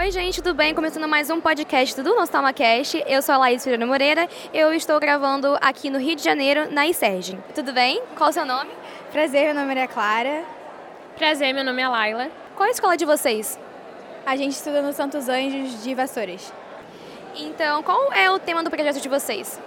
Oi, gente, tudo bem? Começando mais um podcast do NostalmaCast. Eu sou a Laís Firano Moreira. Eu estou gravando aqui no Rio de Janeiro, na ISERG. Tudo bem? Qual o seu nome? Prazer, meu nome é Clara. Prazer, meu nome é Laila. Qual a escola de vocês? A gente estuda no Santos Anjos de Vassouras. Então, qual é o tema do projeto de vocês?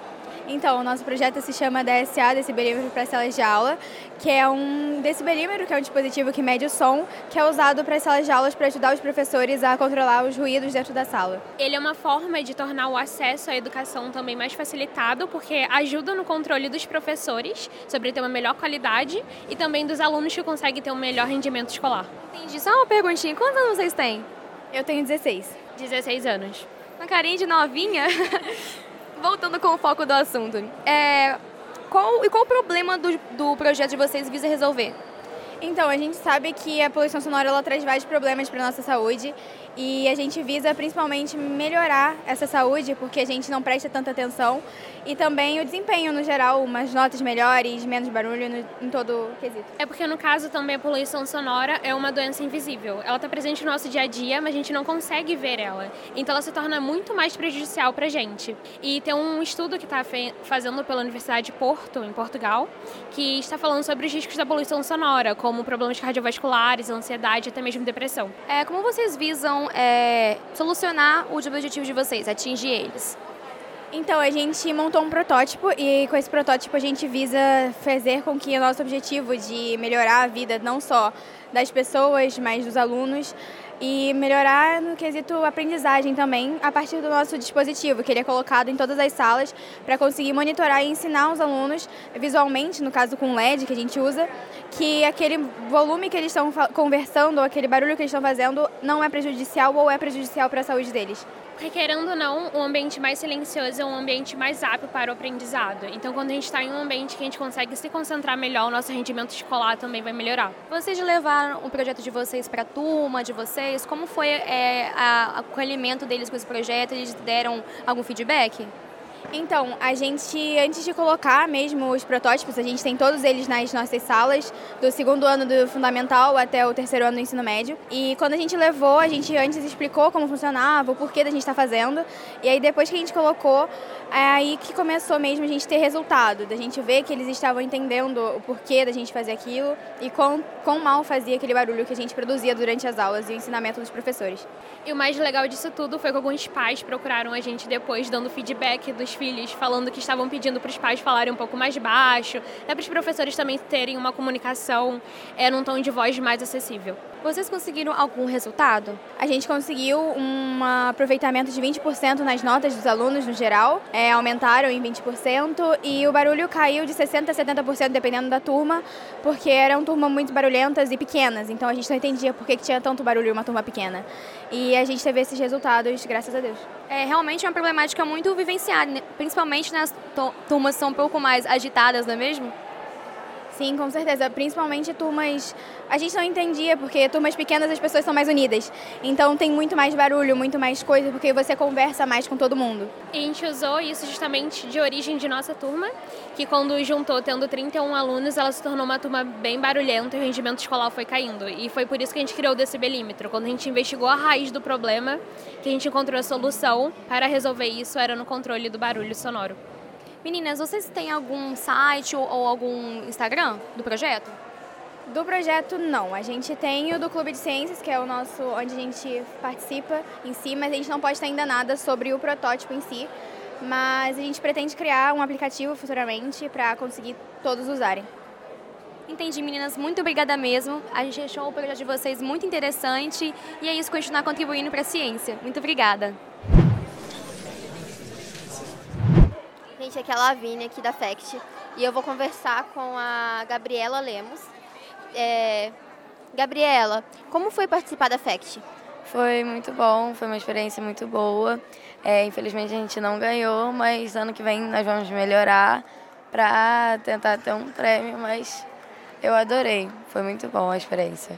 Então, o nosso projeto se chama DSA, Decibelímetro para Salas de Aula, que é um decibelímetro, que é um dispositivo que mede o som, que é usado para as salas de aulas para ajudar os professores a controlar os ruídos dentro da sala. Ele é uma forma de tornar o acesso à educação também mais facilitado, porque ajuda no controle dos professores sobre ter uma melhor qualidade e também dos alunos que conseguem ter um melhor rendimento escolar. Entendi. Só uma perguntinha. Quantos anos vocês têm? Eu tenho 16. 16 anos. Uma carinha de novinha. Voltando com o foco do assunto. É, qual, e qual o problema do, do projeto de vocês visa resolver? Então, a gente sabe que a poluição sonora ela traz vários problemas para nossa saúde e a gente visa principalmente melhorar essa saúde porque a gente não presta tanta atenção e também o desempenho no geral, umas notas melhores, menos barulho no, em todo o quesito. É porque no caso também a poluição sonora é uma doença invisível. Ela está presente no nosso dia a dia, mas a gente não consegue ver ela. Então ela se torna muito mais prejudicial para a gente. E tem um estudo que está fazendo pela Universidade de Porto, em Portugal, que está falando sobre os riscos da poluição sonora, como problemas cardiovasculares, ansiedade e até mesmo depressão. É, como vocês visam é, solucionar os objetivos de vocês, atingir eles? Então, a gente montou um protótipo e com esse protótipo a gente visa fazer com que o nosso objetivo de melhorar a vida não só das pessoas, mas dos alunos e melhorar no quesito aprendizagem também a partir do nosso dispositivo, que ele é colocado em todas as salas para conseguir monitorar e ensinar os alunos visualmente, no caso com LED que a gente usa, que aquele volume que eles estão conversando, ou aquele barulho que eles estão fazendo não é prejudicial ou é prejudicial para a saúde deles. Porque, querendo ou não, um ambiente mais silencioso é um ambiente mais apto para o aprendizado. Então, quando a gente está em um ambiente que a gente consegue se concentrar melhor, o nosso rendimento escolar também vai melhorar. Vocês levaram o projeto de vocês para a turma de vocês? Como foi é, a, o acolhimento deles com esse projeto? Eles deram algum feedback? Então, a gente, antes de colocar mesmo os protótipos, a gente tem todos eles nas nossas salas, do segundo ano do fundamental até o terceiro ano do ensino médio. E quando a gente levou, a gente antes explicou como funcionava, o porquê da gente estar tá fazendo. E aí depois que a gente colocou, é aí que começou mesmo a gente ter resultado, da gente ver que eles estavam entendendo o porquê da gente fazer aquilo e quão, quão mal fazia aquele barulho que a gente produzia durante as aulas e o ensinamento dos professores. E o mais legal disso tudo foi que alguns pais procuraram a gente depois, dando feedback dos filhos, falando que estavam pedindo para os pais falarem um pouco mais baixo, até para os professores também terem uma comunicação é, num tom de voz mais acessível. Vocês conseguiram algum resultado? A gente conseguiu um aproveitamento de 20% nas notas dos alunos no geral, é, aumentaram em 20% e o barulho caiu de 60% a 70% dependendo da turma, porque eram turmas muito barulhentas e pequenas, então a gente não entendia por que, que tinha tanto barulho em uma turma pequena. E a gente teve esses resultados, graças a Deus. É realmente uma problemática muito vivenciada, né? Principalmente nas turmas que são um pouco mais agitadas, não é mesmo? Sim, com certeza. Principalmente turmas. A gente não entendia, porque turmas pequenas as pessoas são mais unidas. Então tem muito mais barulho, muito mais coisa, porque você conversa mais com todo mundo. E a gente usou isso justamente de origem de nossa turma, que quando juntou, tendo 31 alunos, ela se tornou uma turma bem barulhenta e o rendimento escolar foi caindo. E foi por isso que a gente criou o decibelímetro. Quando a gente investigou a raiz do problema, que a gente encontrou a solução para resolver isso era no controle do barulho sonoro. Meninas, vocês têm algum site ou, ou algum Instagram do projeto? Do projeto, não. A gente tem o do Clube de Ciências, que é o nosso, onde a gente participa em si, mas a gente não pode ter ainda nada sobre o protótipo em si. Mas a gente pretende criar um aplicativo futuramente para conseguir todos usarem. Entendi, meninas. Muito obrigada mesmo. A gente achou o projeto de vocês muito interessante e é isso, continuar contribuindo para a ciência. Muito obrigada. Gente, aqui é a Lavínia, aqui da FECT, e eu vou conversar com a Gabriela Lemos. É... Gabriela, como foi participar da FECT? Foi muito bom, foi uma experiência muito boa. É, infelizmente a gente não ganhou, mas ano que vem nós vamos melhorar para tentar ter um prêmio, mas eu adorei, foi muito bom a experiência.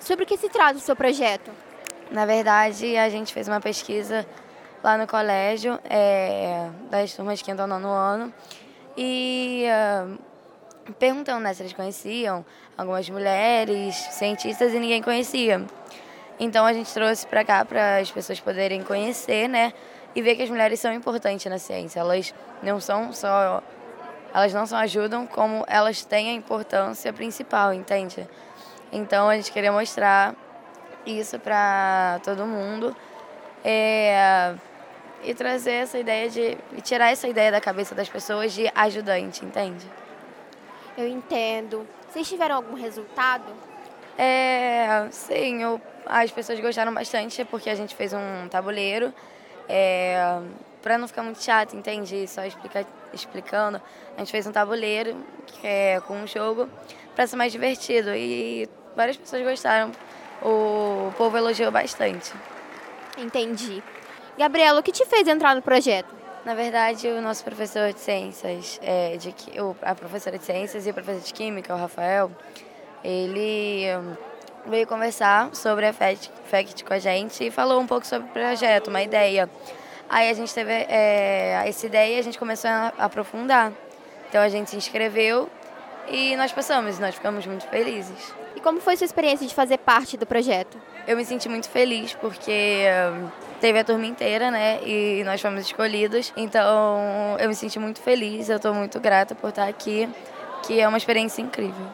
Sobre o que se trata o seu projeto? Na verdade, a gente fez uma pesquisa lá no colégio, é, das turmas que entram no ano, e uh, perguntando né, se eles conheciam algumas mulheres, cientistas, e ninguém conhecia. Então a gente trouxe para cá para as pessoas poderem conhecer, né, e ver que as mulheres são importantes na ciência. Elas não são só elas não só ajudam, como elas têm a importância principal, entende? Então a gente queria mostrar isso para todo mundo é, e trazer essa ideia de e tirar essa ideia da cabeça das pessoas de ajudante, entende? Eu entendo. Vocês tiveram algum resultado? É, sim, eu, as pessoas gostaram bastante porque a gente fez um tabuleiro. É, para não ficar muito chato, entende? Só explica, explicando, a gente fez um tabuleiro que é com um jogo para ser mais divertido e várias pessoas gostaram. O povo elogiou bastante. Entendi. Gabriela, o que te fez entrar no projeto? Na verdade, o nosso professor de ciências, é, de, a professora de ciências e o professor de química, o Rafael, ele hum, veio conversar sobre a FACT com a gente e falou um pouco sobre o projeto, uma ideia. Aí a gente teve é, essa ideia e a gente começou a aprofundar. Então a gente se inscreveu e nós passamos, nós ficamos muito felizes. E como foi sua experiência de fazer parte do projeto? Eu me senti muito feliz porque hum, teve a turma inteira, né? E nós fomos escolhidos. Então eu me senti muito feliz, eu estou muito grata por estar aqui, que é uma experiência incrível.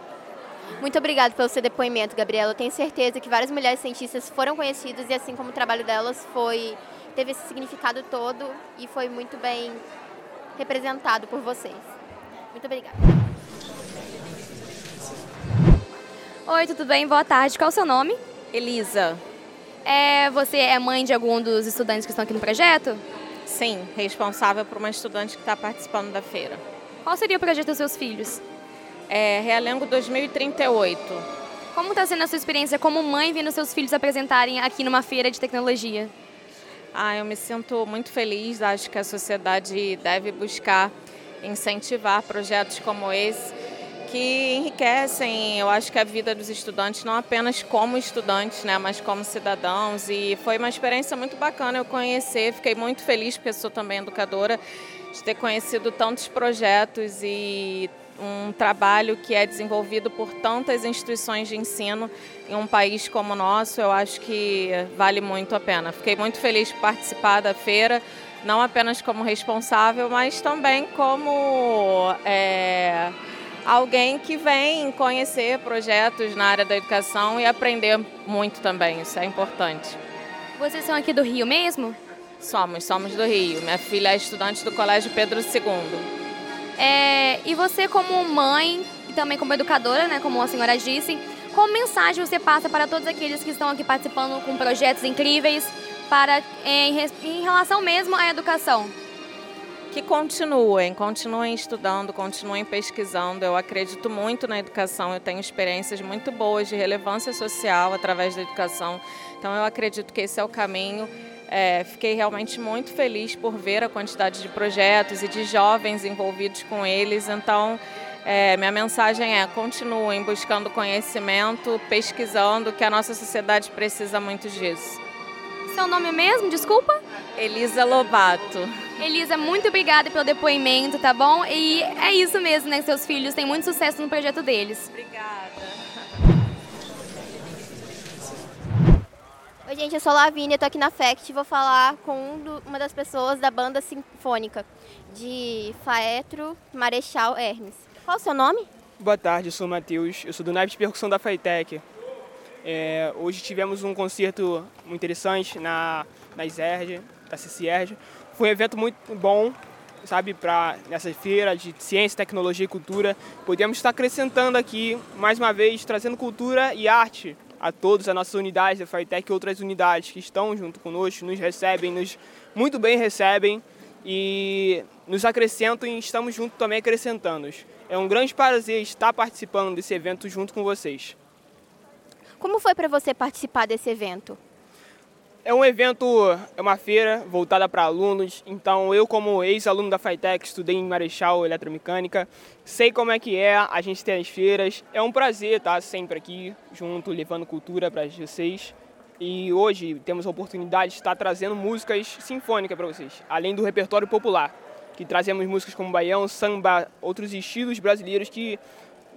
Muito obrigada pelo seu depoimento, Gabriela. Eu tenho certeza que várias mulheres cientistas foram conhecidas e assim como o trabalho delas foi teve esse significado todo e foi muito bem representado por vocês. Muito obrigada. Oi, tudo bem? Boa tarde. Qual é o seu nome? Elisa. É, você é mãe de algum dos estudantes que estão aqui no projeto? Sim, responsável por uma estudante que está participando da feira. Qual seria o projeto dos seus filhos? É Realengo 2038. Como está sendo a sua experiência como mãe vendo seus filhos apresentarem aqui numa feira de tecnologia? Ah, eu me sinto muito feliz. Acho que a sociedade deve buscar incentivar projetos como esse que enriquecem, eu acho que a vida dos estudantes, não apenas como estudantes, né, mas como cidadãos. E foi uma experiência muito bacana eu conhecer, fiquei muito feliz, porque sou também educadora, de ter conhecido tantos projetos e um trabalho que é desenvolvido por tantas instituições de ensino em um país como o nosso, eu acho que vale muito a pena. Fiquei muito feliz de participar da feira, não apenas como responsável, mas também como é, alguém que vem conhecer projetos na área da educação e aprender muito também, isso é importante. Vocês são aqui do Rio mesmo? Somos, somos do Rio. Minha filha é estudante do Colégio Pedro II. É, e você, como mãe e também como educadora, né, como a senhora disse, qual mensagem você passa para todos aqueles que estão aqui participando com projetos incríveis para em, em relação mesmo à educação? Que continuem, continuem estudando, continuem pesquisando. Eu acredito muito na educação, eu tenho experiências muito boas de relevância social através da educação. Então eu acredito que esse é o caminho. É, fiquei realmente muito feliz por ver a quantidade de projetos e de jovens envolvidos com eles. Então, é, minha mensagem é: continuem buscando conhecimento, pesquisando, que a nossa sociedade precisa muito disso. Seu nome mesmo? Desculpa? Elisa Lobato. Elisa, muito obrigada pelo depoimento, tá bom? E é isso mesmo, né? Seus filhos têm muito sucesso no projeto deles. Obrigada. Oi, gente, eu sou a Lavínia, tô aqui na FECT e vou falar com um do, uma das pessoas da banda sinfônica de Faetro Marechal Hermes. Qual o seu nome? Boa tarde, eu sou o Matheus, eu sou do naipe de percussão da FAITEC. É, hoje tivemos um concerto muito interessante na, na ISERG, da CCIERG. Foi um evento muito bom, sabe, para nessa feira de ciência, tecnologia e cultura. Podemos estar acrescentando aqui, mais uma vez, trazendo cultura e arte a todos, as nossas unidades da FAITEC e outras unidades que estão junto conosco, nos recebem, nos muito bem recebem e nos acrescentam e estamos juntos também acrescentando. É um grande prazer estar participando desse evento junto com vocês. Como foi para você participar desse evento? É um evento, é uma feira voltada para alunos. Então, eu, como ex-aluno da FITEC, estudei em Marechal Eletromecânica, sei como é que é a gente ter as feiras. É um prazer estar sempre aqui junto, levando cultura para vocês. E hoje temos a oportunidade de estar trazendo músicas sinfônicas para vocês, além do repertório popular, que trazemos músicas como baião, samba, outros estilos brasileiros que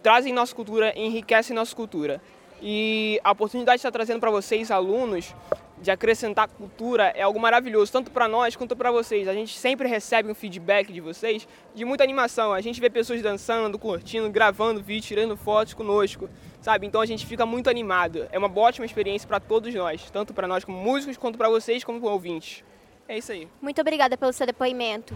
trazem nossa cultura, enriquecem nossa cultura. E a oportunidade de estar trazendo para vocês, alunos, de acrescentar cultura é algo maravilhoso, tanto para nós quanto para vocês. A gente sempre recebe um feedback de vocês de muita animação. A gente vê pessoas dançando, curtindo, gravando vídeo, tirando fotos conosco, sabe? Então a gente fica muito animado. É uma ótima experiência para todos nós, tanto para nós como músicos, quanto para vocês como ouvintes. É isso aí. Muito obrigada pelo seu depoimento.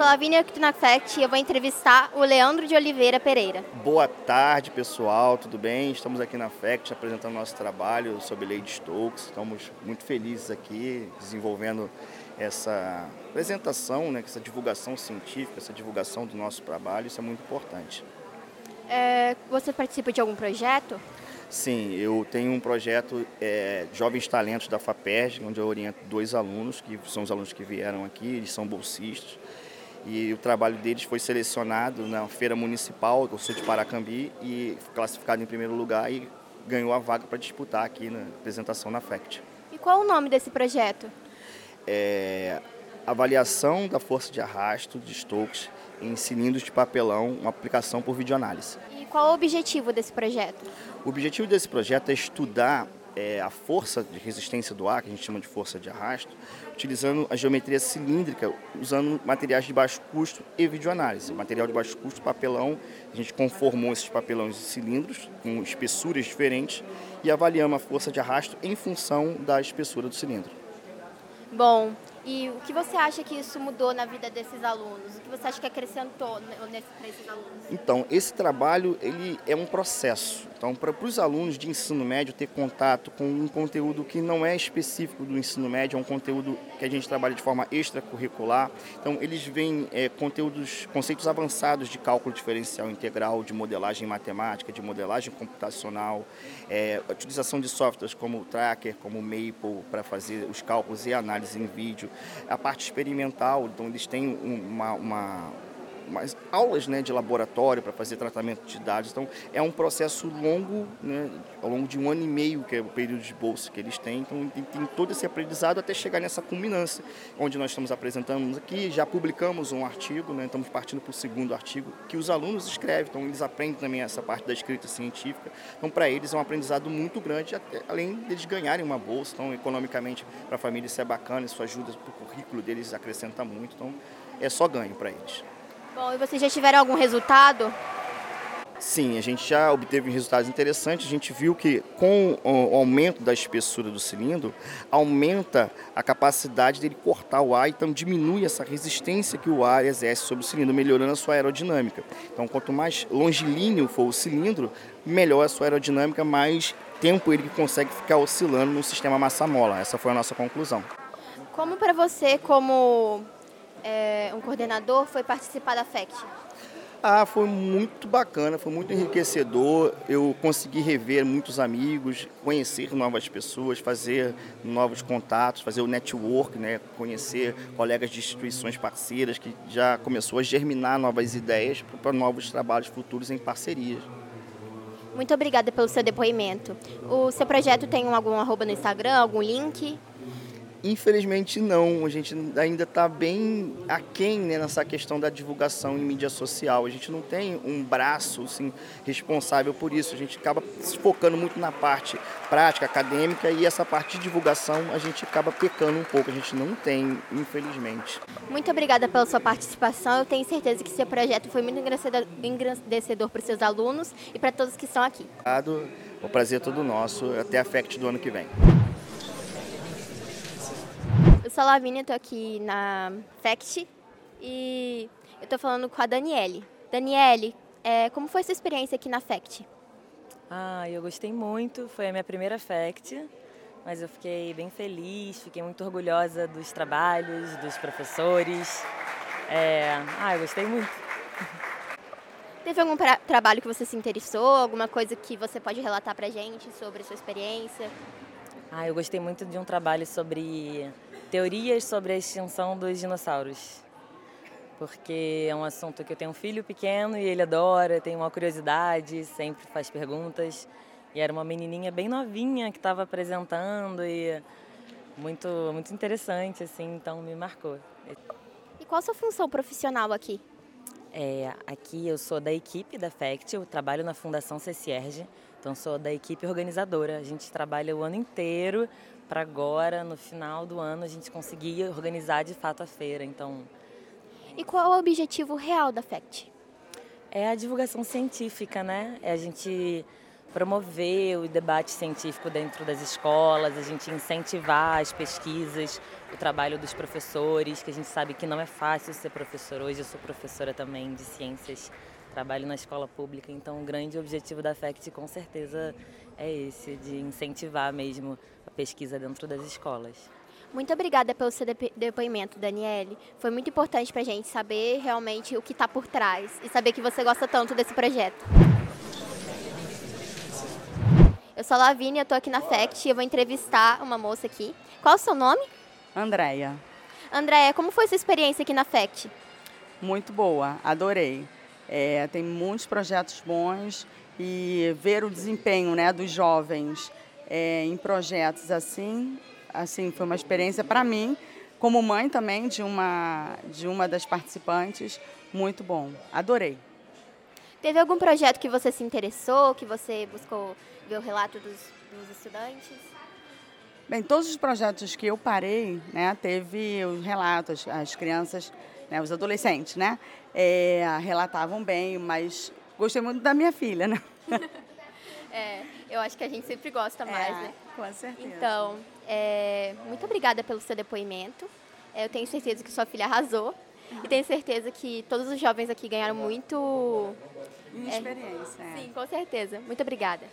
Sou Lavínia Knafect e eu vou entrevistar o Leandro de Oliveira Pereira. Boa tarde, pessoal, tudo bem? Estamos aqui na FECT apresentando nosso trabalho sobre Lady Stokes. Estamos muito felizes aqui desenvolvendo essa apresentação, né, essa divulgação científica, essa divulgação do nosso trabalho, isso é muito importante. É, você participa de algum projeto? Sim, eu tenho um projeto é, Jovens Talentos da FAPERJ, onde eu oriento dois alunos, que são os alunos que vieram aqui, eles são bolsistas e o trabalho deles foi selecionado na feira municipal, eu sou de Paracambi, e classificado em primeiro lugar e ganhou a vaga para disputar aqui na apresentação na FECT. E qual o nome desse projeto? É, avaliação da força de arrasto de Stokes em cilindros de papelão, uma aplicação por videoanálise. E qual o objetivo desse projeto? O objetivo desse projeto é estudar é, a força de resistência do ar, que a gente chama de força de arrasto, utilizando a geometria cilíndrica, usando materiais de baixo custo e videoanálise. Material de baixo custo, papelão, a gente conformou esses papelões de cilindros com espessuras diferentes e avaliamos a força de arrasto em função da espessura do cilindro. Bom, e o que você acha que isso mudou na vida desses alunos? O que você acha que acrescentou para esses alunos? Então, esse trabalho ele é um processo. Então, para os alunos de ensino médio ter contato com um conteúdo que não é específico do ensino médio, é um conteúdo que a gente trabalha de forma extracurricular. Então, eles veem é, conteúdos, conceitos avançados de cálculo diferencial integral, de modelagem matemática, de modelagem computacional, é, utilização de softwares como o Tracker, como o Maple, para fazer os cálculos e análise em vídeo. A parte experimental, então, eles têm uma, uma mais aulas né, de laboratório para fazer tratamento de dados. Então, é um processo longo, né, ao longo de um ano e meio, que é o período de bolsa que eles têm. Então, tem, todo esse aprendizado até chegar nessa culminância, onde nós estamos apresentando aqui. Já publicamos um artigo, né, estamos partindo para o segundo artigo, que os alunos escrevem, então eles aprendem também essa parte da escrita científica. Então, para eles é um aprendizado muito grande, até, além deles ganharem uma bolsa. Então, economicamente, para a família isso é bacana, isso ajuda para o currículo deles, acrescenta muito. Então, é só ganho para eles. Bom, e vocês já tiveram algum resultado? Sim, a gente já obteve resultados interessantes. A gente viu que com o aumento da espessura do cilindro, aumenta a capacidade dele cortar o ar, então diminui essa resistência que o ar exerce sobre o cilindro, melhorando a sua aerodinâmica. Então, quanto mais longilíneo for o cilindro, melhor a sua aerodinâmica, mais tempo ele consegue ficar oscilando no sistema massa-mola. Essa foi a nossa conclusão. Como para você, como é, um coordenador, foi participar da FECT? Ah, foi muito bacana, foi muito enriquecedor. Eu consegui rever muitos amigos, conhecer novas pessoas, fazer novos contatos, fazer o network, né? conhecer colegas de instituições parceiras que já começou a germinar novas ideias para novos trabalhos futuros em parcerias. Muito obrigada pelo seu depoimento. O seu projeto tem algum arroba no Instagram, algum link? Infelizmente não, a gente ainda está bem aquém né, nessa questão da divulgação em mídia social. A gente não tem um braço assim, responsável por isso. A gente acaba se focando muito na parte prática, acadêmica e essa parte de divulgação a gente acaba pecando um pouco. A gente não tem, infelizmente. Muito obrigada pela sua participação. Eu tenho certeza que seu projeto foi muito engrandecedor para os seus alunos e para todos que estão aqui. Obrigado, o prazer é todo nosso. Até a FECT do ano que vem. Eu sou a Lavínia, estou aqui na FECT e eu estou falando com a Daniele. Daniele, é, como foi sua experiência aqui na FECT? Ah, eu gostei muito, foi a minha primeira FECT, mas eu fiquei bem feliz, fiquei muito orgulhosa dos trabalhos, dos professores. É, ah, eu gostei muito. Teve algum pra, trabalho que você se interessou? Alguma coisa que você pode relatar pra gente sobre a sua experiência? Ah, eu gostei muito de um trabalho sobre teorias sobre a extinção dos dinossauros. Porque é um assunto que eu tenho um filho pequeno e ele adora, tem uma curiosidade, sempre faz perguntas. E era uma menininha bem novinha que estava apresentando e muito, muito interessante, assim, então me marcou. E qual a sua função profissional aqui? É, aqui eu sou da equipe da FACT, eu trabalho na Fundação CCERG, então sou da equipe organizadora. A gente trabalha o ano inteiro para agora, no final do ano, a gente conseguir organizar de fato a feira. Então, E qual é o objetivo real da FACT? é a divulgação científica, né? É a gente promover o debate científico dentro das escolas, a gente incentivar as pesquisas, o trabalho dos professores, que a gente sabe que não é fácil ser professor. Hoje eu sou professora também de ciências, trabalho na escola pública, então o grande objetivo da FACT com certeza é esse, de incentivar mesmo pesquisa dentro das escolas. Muito obrigada pelo seu depoimento, Daniele. Foi muito importante pra gente saber realmente o que está por trás e saber que você gosta tanto desse projeto. Eu sou a Lavínia, eu tô aqui na FACT e eu vou entrevistar uma moça aqui. Qual o seu nome? Andréia, Andréia, como foi sua experiência aqui na FACT? muito boa, adorei. É, tem muitos projetos bons e ver o desempenho né, dos jovens é, em projetos assim, assim foi uma experiência para mim, como mãe também de uma, de uma das participantes, muito bom, adorei. Teve algum projeto que você se interessou, que você buscou ver o relato dos, dos estudantes? Bem, todos os projetos que eu parei, né, teve os relatos, as crianças, né, os adolescentes, né, é, relatavam bem, mas gostei muito da minha filha, né? É, eu acho que a gente sempre gosta mais, É, né? Com certeza. Então, é, muito obrigada pelo seu depoimento. É, eu tenho certeza que sua filha arrasou. E tenho certeza que todos os jovens aqui ganharam muito. Em é, experiência, é. Sim, com certeza. Muito obrigada.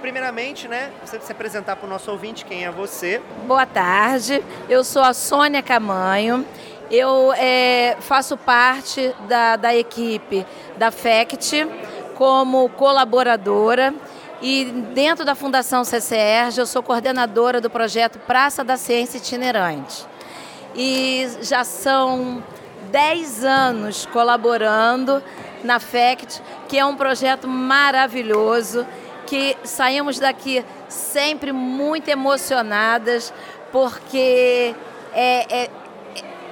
Primeiramente, né, você se apresentar para o nosso ouvinte, quem é você. Boa tarde, eu sou a Sônia Camanho. Eu eh, faço parte da, da equipe da FECT como colaboradora e dentro da Fundação CCR eu sou coordenadora do projeto Praça da Ciência Itinerante. E já são 10 anos colaborando na FECT, que é um projeto maravilhoso, que saímos daqui sempre muito emocionadas, porque é, é,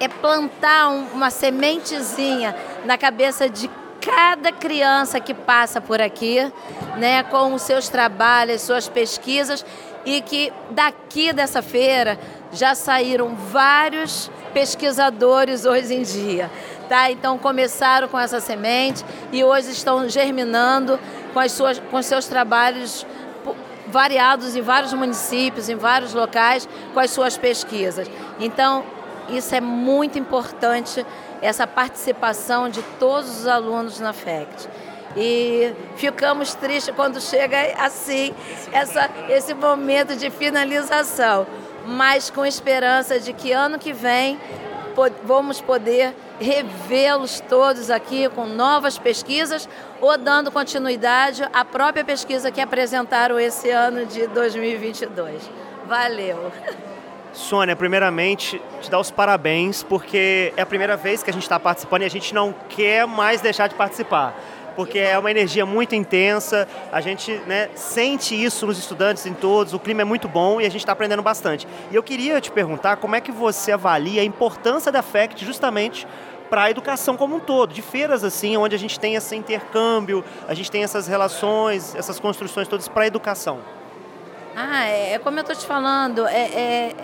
é plantar um- uma sementezinha na cabeça de cada criança que passa por aqui, né, com os seus trabalhos, suas pesquisas, e que daqui dessa feira já saíram vários pesquisadores hoje em dia. Tá? Então começaram com essa semente e hoje estão germinando com, as suas, com seus trabalhos variados em vários municípios, em vários locais, com as suas pesquisas. Então, isso é muito importante, essa participação de todos os alunos na FECT. E ficamos tristes quando chega assim, essa, esse momento de finalização, mas com esperança de que ano que vem vamos poder revê-los todos aqui com novas pesquisas ou dando continuidade à própria pesquisa que apresentaram esse ano de 2022. Valeu! Sônia, primeiramente, te dar os parabéns, porque é a primeira vez que a gente está participando e a gente não quer mais deixar de participar. Porque é uma energia muito intensa, a gente né, sente isso nos estudantes, em todos, o clima é muito bom e a gente está aprendendo bastante. E eu queria te perguntar como é que você avalia a importância da FECT justamente para a educação como um todo, de feiras assim, onde a gente tem esse intercâmbio, a gente tem essas relações, essas construções todas para a educação. Ah, é, é como eu estou te falando, é, é,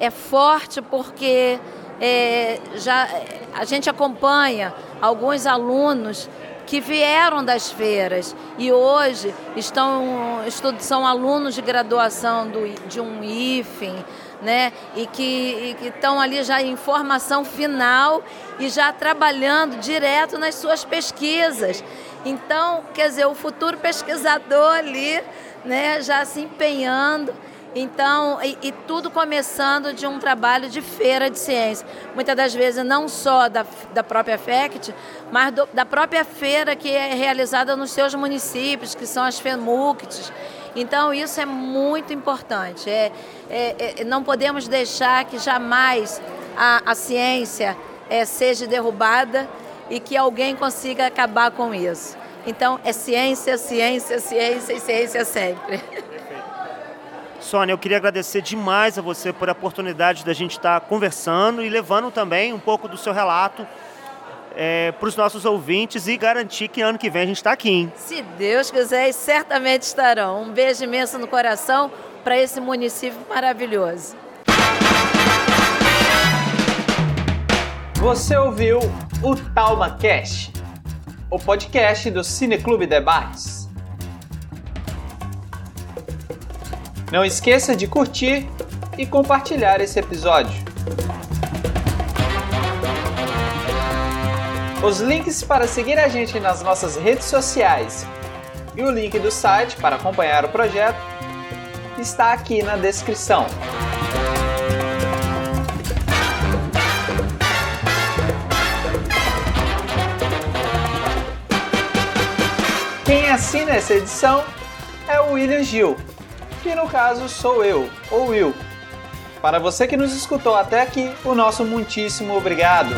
é forte porque é, já a gente acompanha alguns alunos que vieram das feiras e hoje estão são alunos de graduação do, de um IFEM, né? E que, e que estão ali já em formação final e já trabalhando direto nas suas pesquisas. Então, quer dizer, o futuro pesquisador ali, né, já se empenhando Então, e, e, tudo começando de um trabalho de feira de ciência. Muitas das vezes não só da, da própria FECT, mas do, da própria feira que é realizada nos seus municípios, que são as FEMUCTs. Então, isso é muito importante. É, é, é, não podemos deixar que jamais a, a ciência é, seja derrubada e que alguém consiga acabar com isso. Então, é ciência, ciência, ciência e ciência sempre. Sônia, eu queria agradecer demais a você por a oportunidade da gente estar conversando e levando também um pouco do seu relato é, para os nossos ouvintes e garantir que ano que vem a gente está aqui. Hein? Se Deus quiser, certamente estarão. Um beijo imenso no coração para esse município maravilhoso. Você ouviu o TalmaCast, o podcast do Cineclube Debates. Não esqueça de curtir e compartilhar esse episódio. Os links para seguir a gente nas nossas redes sociais e o link do site para acompanhar o projeto está aqui na descrição. Quem assina essa edição é o William Gil que no caso sou eu, ou Will. Para você que nos escutou até aqui, o nosso muitíssimo obrigado.